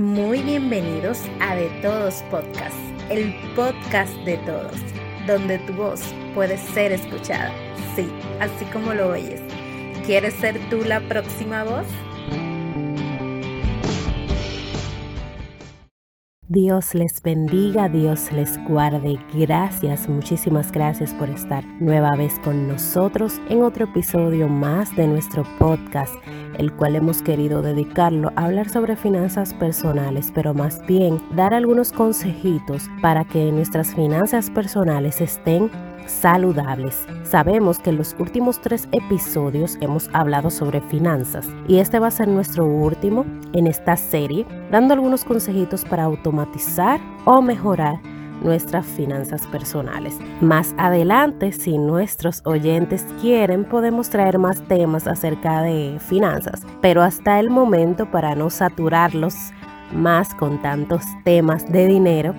Muy bienvenidos a De Todos Podcast, el podcast de todos, donde tu voz puede ser escuchada. Sí, así como lo oyes. ¿Quieres ser tú la próxima voz? Dios les bendiga, Dios les guarde. Gracias, muchísimas gracias por estar nueva vez con nosotros en otro episodio más de nuestro podcast, el cual hemos querido dedicarlo a hablar sobre finanzas personales, pero más bien dar algunos consejitos para que nuestras finanzas personales estén saludables. Sabemos que en los últimos tres episodios hemos hablado sobre finanzas y este va a ser nuestro último en esta serie, dando algunos consejitos para automatizar o mejorar nuestras finanzas personales. Más adelante, si nuestros oyentes quieren, podemos traer más temas acerca de finanzas, pero hasta el momento, para no saturarlos más con tantos temas de dinero,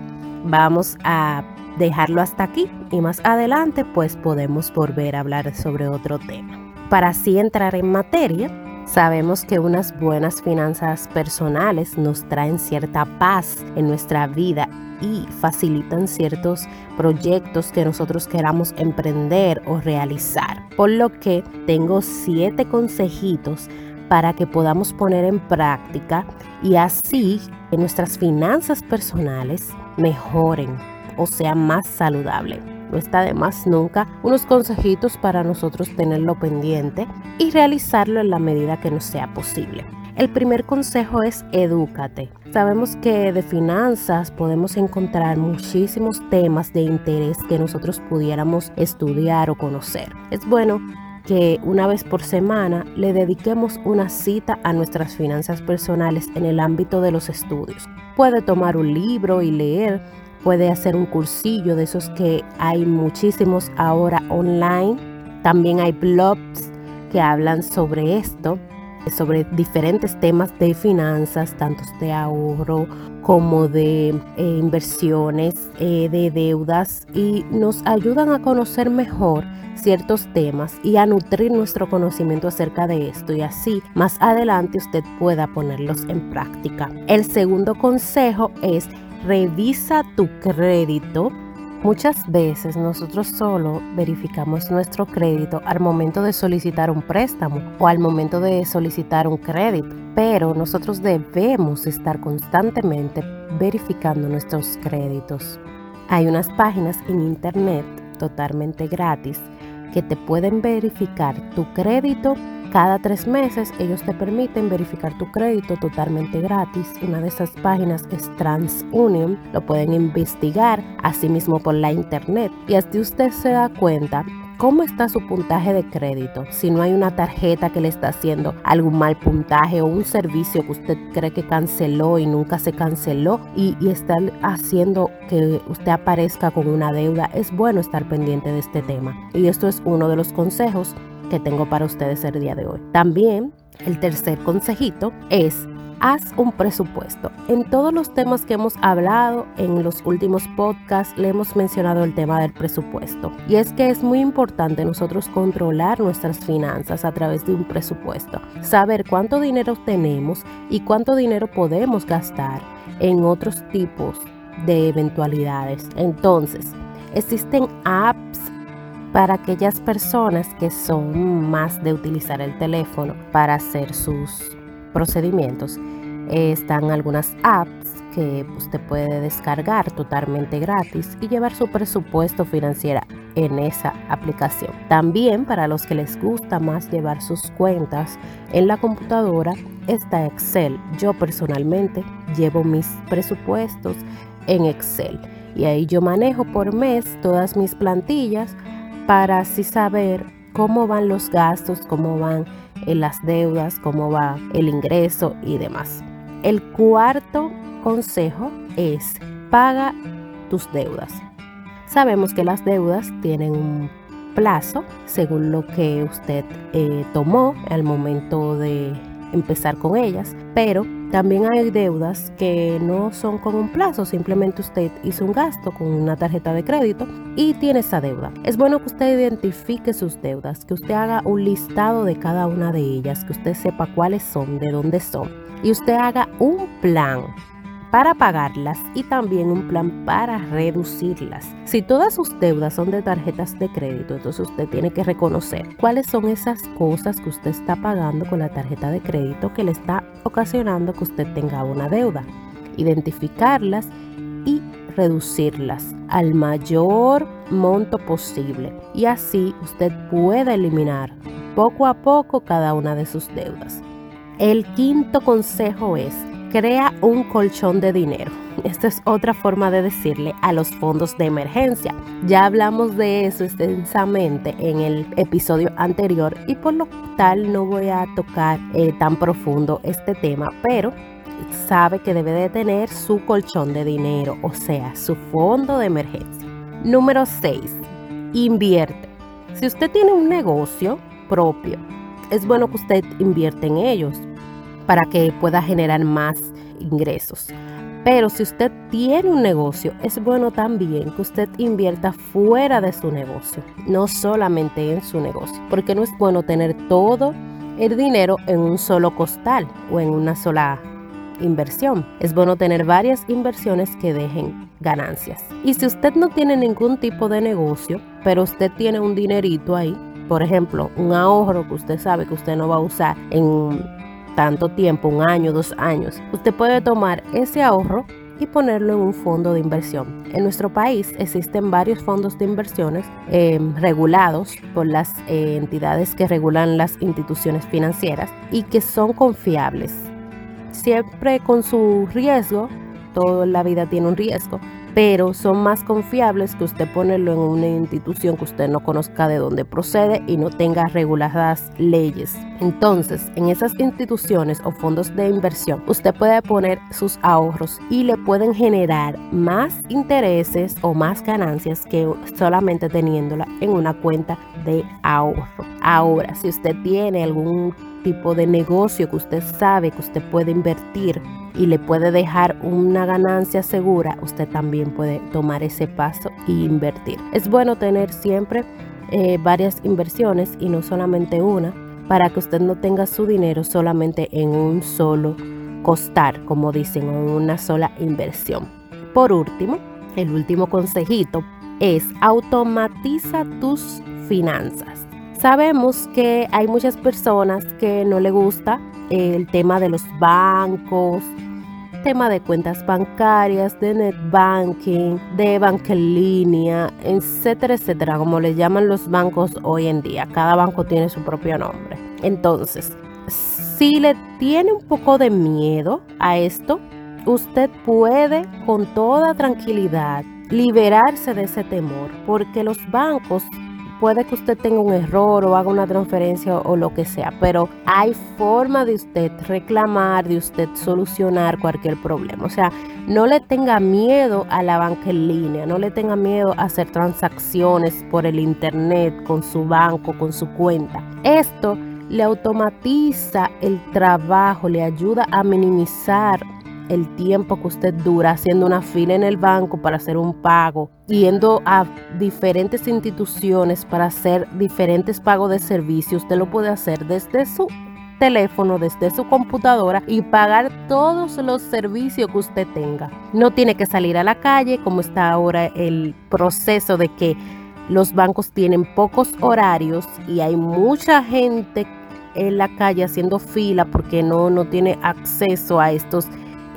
vamos a dejarlo hasta aquí y más adelante pues podemos volver a hablar sobre otro tema. Para así entrar en materia, sabemos que unas buenas finanzas personales nos traen cierta paz en nuestra vida y facilitan ciertos proyectos que nosotros queramos emprender o realizar. Por lo que tengo siete consejitos para que podamos poner en práctica y así que nuestras finanzas personales mejoren o sea más saludable. No está de más nunca unos consejitos para nosotros tenerlo pendiente y realizarlo en la medida que nos sea posible. El primer consejo es edúcate. Sabemos que de finanzas podemos encontrar muchísimos temas de interés que nosotros pudiéramos estudiar o conocer. Es bueno que una vez por semana le dediquemos una cita a nuestras finanzas personales en el ámbito de los estudios. Puede tomar un libro y leer puede hacer un cursillo de esos que hay muchísimos ahora online. También hay blogs que hablan sobre esto, sobre diferentes temas de finanzas, tanto de ahorro como de eh, inversiones, eh, de deudas y nos ayudan a conocer mejor ciertos temas y a nutrir nuestro conocimiento acerca de esto y así más adelante usted pueda ponerlos en práctica. El segundo consejo es revisa tu crédito. Muchas veces nosotros solo verificamos nuestro crédito al momento de solicitar un préstamo o al momento de solicitar un crédito, pero nosotros debemos estar constantemente verificando nuestros créditos. Hay unas páginas en internet totalmente gratis que te pueden verificar tu crédito cada tres meses ellos te permiten verificar tu crédito totalmente gratis. Una de esas páginas es TransUnion. Lo pueden investigar asimismo por la internet y así usted se da cuenta cómo está su puntaje de crédito, si no hay una tarjeta que le está haciendo algún mal puntaje o un servicio que usted cree que canceló y nunca se canceló y, y está haciendo que usted aparezca con una deuda, es bueno estar pendiente de este tema. Y esto es uno de los consejos que tengo para ustedes el día de hoy. También el tercer consejito es haz un presupuesto. En todos los temas que hemos hablado en los últimos podcasts le hemos mencionado el tema del presupuesto. Y es que es muy importante nosotros controlar nuestras finanzas a través de un presupuesto. Saber cuánto dinero tenemos y cuánto dinero podemos gastar en otros tipos de eventualidades. Entonces, existen apps para aquellas personas que son más de utilizar el teléfono para hacer sus procedimientos. están algunas apps que usted puede descargar totalmente gratis y llevar su presupuesto financiero en esa aplicación. También para los que les gusta más llevar sus cuentas en la computadora está Excel. Yo personalmente llevo mis presupuestos en Excel y ahí yo manejo por mes todas mis plantillas para así saber cómo van los gastos, cómo van eh, las deudas, cómo va el ingreso y demás. El cuarto consejo es paga tus deudas. Sabemos que las deudas tienen un plazo según lo que usted eh, tomó al momento de empezar con ellas, pero también hay deudas que no son con un plazo, simplemente usted hizo un gasto con una tarjeta de crédito y tiene esa deuda. Es bueno que usted identifique sus deudas, que usted haga un listado de cada una de ellas, que usted sepa cuáles son, de dónde son. y usted haga un plan para pagarlas y también un plan para reducirlas. Si todas sus deudas son de tarjetas de crédito, entonces usted tiene que reconocer cuáles son esas cosas que usted está pagando con la tarjeta de crédito que le está ocasionando que usted tenga una deuda. Identificarlas y reducirlas al mayor monto posible y así usted puede eliminar poco a poco cada una de sus deudas. El quinto consejo es crea un colchón de dinero. Esta es otra forma de decirle a los fondos de emergencia. Ya hablamos de eso extensamente en el episodio anterior y por lo tal no voy a tocar eh, tan profundo este tema, pero sabe que debe de tener su colchón de dinero, o sea, su fondo de emergencia. Número 6. Invierte. Si usted tiene un negocio propio, es bueno que usted invierte en ellos para que pueda generar más ingresos. Pero si usted tiene un negocio, es bueno también que usted invierta fuera de su negocio, no solamente en su negocio, porque no es bueno tener todo el dinero en un solo costal o en una sola inversión. Es bueno tener varias inversiones que dejen ganancias. Y si usted no tiene ningún tipo de negocio, pero usted tiene un dinerito ahí, por ejemplo, un ahorro que usted sabe que usted no va a usar en tanto tiempo, un año, dos años, usted puede tomar ese ahorro y ponerlo en un fondo de inversión. En nuestro país existen varios fondos de inversiones em, regulados por las eh, entidades que regulan las instituciones financieras y que son confiables. Siempre con su riesgo, toda la vida tiene un riesgo, pero son más confiables que usted ponerlo en una institución que usted no conozca de dónde procede y no tenga reguladas leyes. Entonces, en esas instituciones o fondos de inversión, usted puede poner sus ahorros y le pueden generar más intereses o más ganancias que solamente teniéndola en una cuenta de ahorro. Ahora, si usted tiene algún tipo de negocio que usted sabe que usted puede invertir y le puede dejar una ganancia segura, usted también puede tomar ese paso e invertir. Es bueno tener siempre eh, varias inversiones y no solamente una para que usted no tenga su dinero solamente en un solo costar, como dicen, en una sola inversión. Por último, el último consejito es automatiza tus finanzas. Sabemos que hay muchas personas que no le gusta el tema de los bancos, tema de cuentas bancarias, de net banking, de banca línea, etcétera, etcétera, como le llaman los bancos hoy en día. Cada banco tiene su propio nombre. Entonces, si le tiene un poco de miedo a esto, usted puede con toda tranquilidad liberarse de ese temor, porque los bancos puede que usted tenga un error o haga una transferencia o, lo que sea, pero hay forma de usted reclamar, de usted solucionar cualquier problema. O sea, no le tenga miedo a la banca en línea, no le tenga miedo a hacer transacciones por el internet con su banco, con su cuenta. Esto le automatiza el trabajo, le ayuda a minimizar el tiempo que usted dura haciendo una fila en el banco para hacer un pago, yendo a diferentes instituciones para hacer diferentes pagos de servicios, usted lo puede hacer desde su teléfono, desde su computadora y pagar todos los servicios que usted tenga. No tiene que salir a la calle como está ahora el proceso de que los bancos tienen pocos horarios y hay mucha gente en la calle haciendo fila porque no, no tiene acceso a estos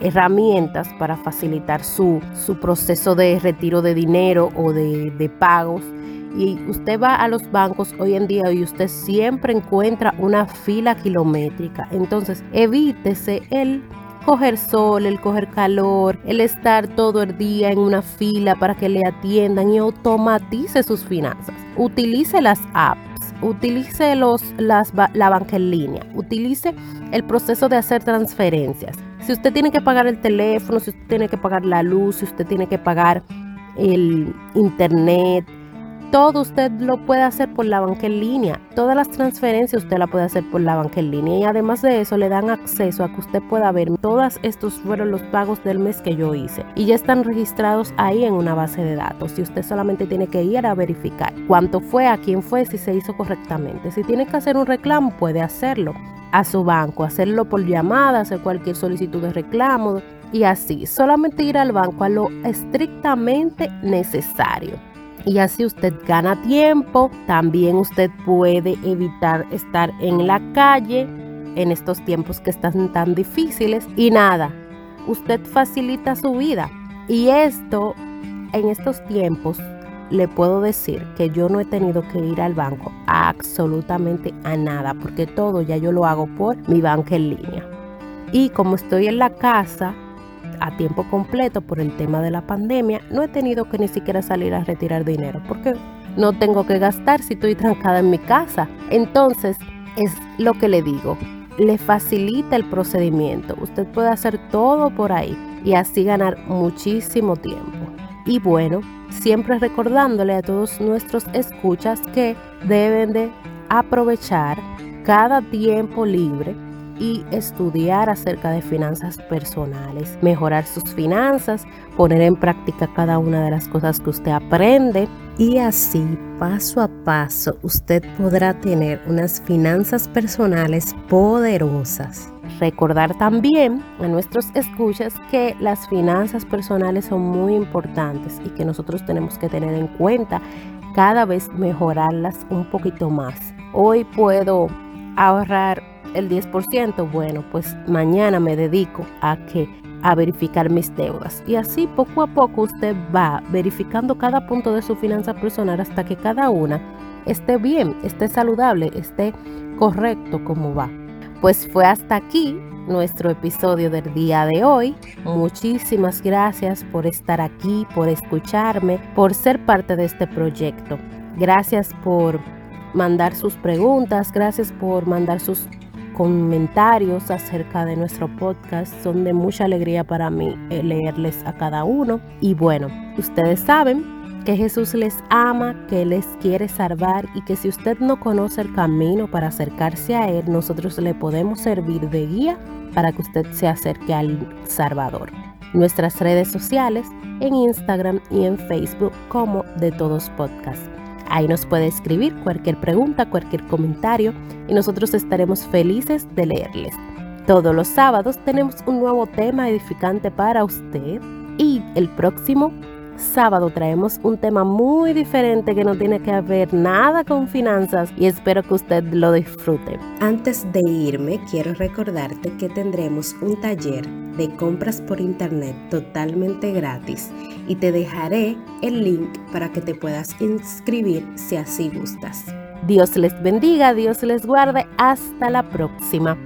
herramientas para facilitar su, su proceso de retiro de dinero o de, de pagos. Y usted va a los bancos hoy en día y usted siempre encuentra una fila kilométrica. Entonces, evítese el coger sol, el coger calor, el estar todo el día en una fila para que le atiendan y automatice sus finanzas. Utilice las apps, utilice los, las, la banca en línea, utilice el proceso de hacer transferencias. Si usted tiene que pagar el teléfono, si usted tiene que pagar la luz, si usted tiene que pagar el internet, todo usted lo puede hacer por la banca en línea. Todas las transferencias usted la puede hacer por la banca en línea y además de eso le dan acceso a que usted pueda ver todos estos fueron los pagos del mes que yo hice. Y ya están registrados ahí en una base de datos. Y usted solamente tiene que ir a verificar cuánto fue, a quién fue, si se hizo correctamente. Si tiene que hacer un reclamo puede hacerlo a su banco, hacerlo por llamada, hacer cualquier solicitud de reclamo y así, solamente ir al banco a lo estrictamente necesario y así usted gana tiempo. También usted puede evitar estar en la calle en estos tiempos que están tan difíciles. Y nada, usted facilita su vida. Y esto, en estos tiempos, le puedo decir que yo no he tenido que ir al banco absolutamente a nada, porque todo ya yo lo hago por mi banca en línea. Y como estoy en la casa, a tiempo completo por el tema de la pandemia, no he tenido que ni siquiera salir a retirar dinero porque no tengo que gastar si estoy trancada en mi casa. Entonces, es lo que le digo, le facilita el procedimiento. Usted puede hacer todo por ahí y así ganar muchísimo tiempo. Y bueno, siempre recordándole a todos nuestros escuchas que deben de aprovechar cada tiempo libre y estudiar acerca de finanzas personales, mejorar sus finanzas, poner en práctica cada una de las cosas que usted aprende y así paso a paso usted podrá tener unas finanzas personales poderosas. Recordar también a nuestros escuchas que las finanzas personales son muy importantes y que nosotros tenemos que tener en cuenta cada vez mejorarlas un poquito más. Hoy puedo ahorrar el 10%, bueno, pues mañana me dedico a que a verificar mis deudas. Y así poco a poco usted va verificando cada punto de su finanza personal hasta que cada una esté bien, esté saludable, esté correcto como va. Pues fue hasta aquí nuestro episodio del día de hoy. Muchísimas gracias por estar aquí, por escucharme, por ser parte de este proyecto. Gracias por mandar sus preguntas, gracias por mandar sus comentarios acerca de nuestro podcast. Son de mucha alegría para mí eh, leerles a cada uno. Y bueno, ustedes saben que Jesús les ama, que les quiere salvar y que si usted no conoce el camino para acercarse a Él, nosotros le podemos servir de guía para que usted se acerque al Salvador. Nuestras redes sociales en Instagram y en Facebook como de todos podcasts. Ahí nos puede escribir cualquier pregunta, cualquier comentario y nosotros estaremos felices de leerles. Todos los sábados tenemos un nuevo tema edificante para usted y el próximo sábado traemos un tema muy diferente que no tiene que ver nada con finanzas y espero que usted lo disfrute. Antes de irme, quiero recordarte que tendremos un taller de compras por internet totalmente gratis y te dejaré el link para que te puedas inscribir si así gustas. Dios les bendiga, Dios les guarde, hasta la próxima.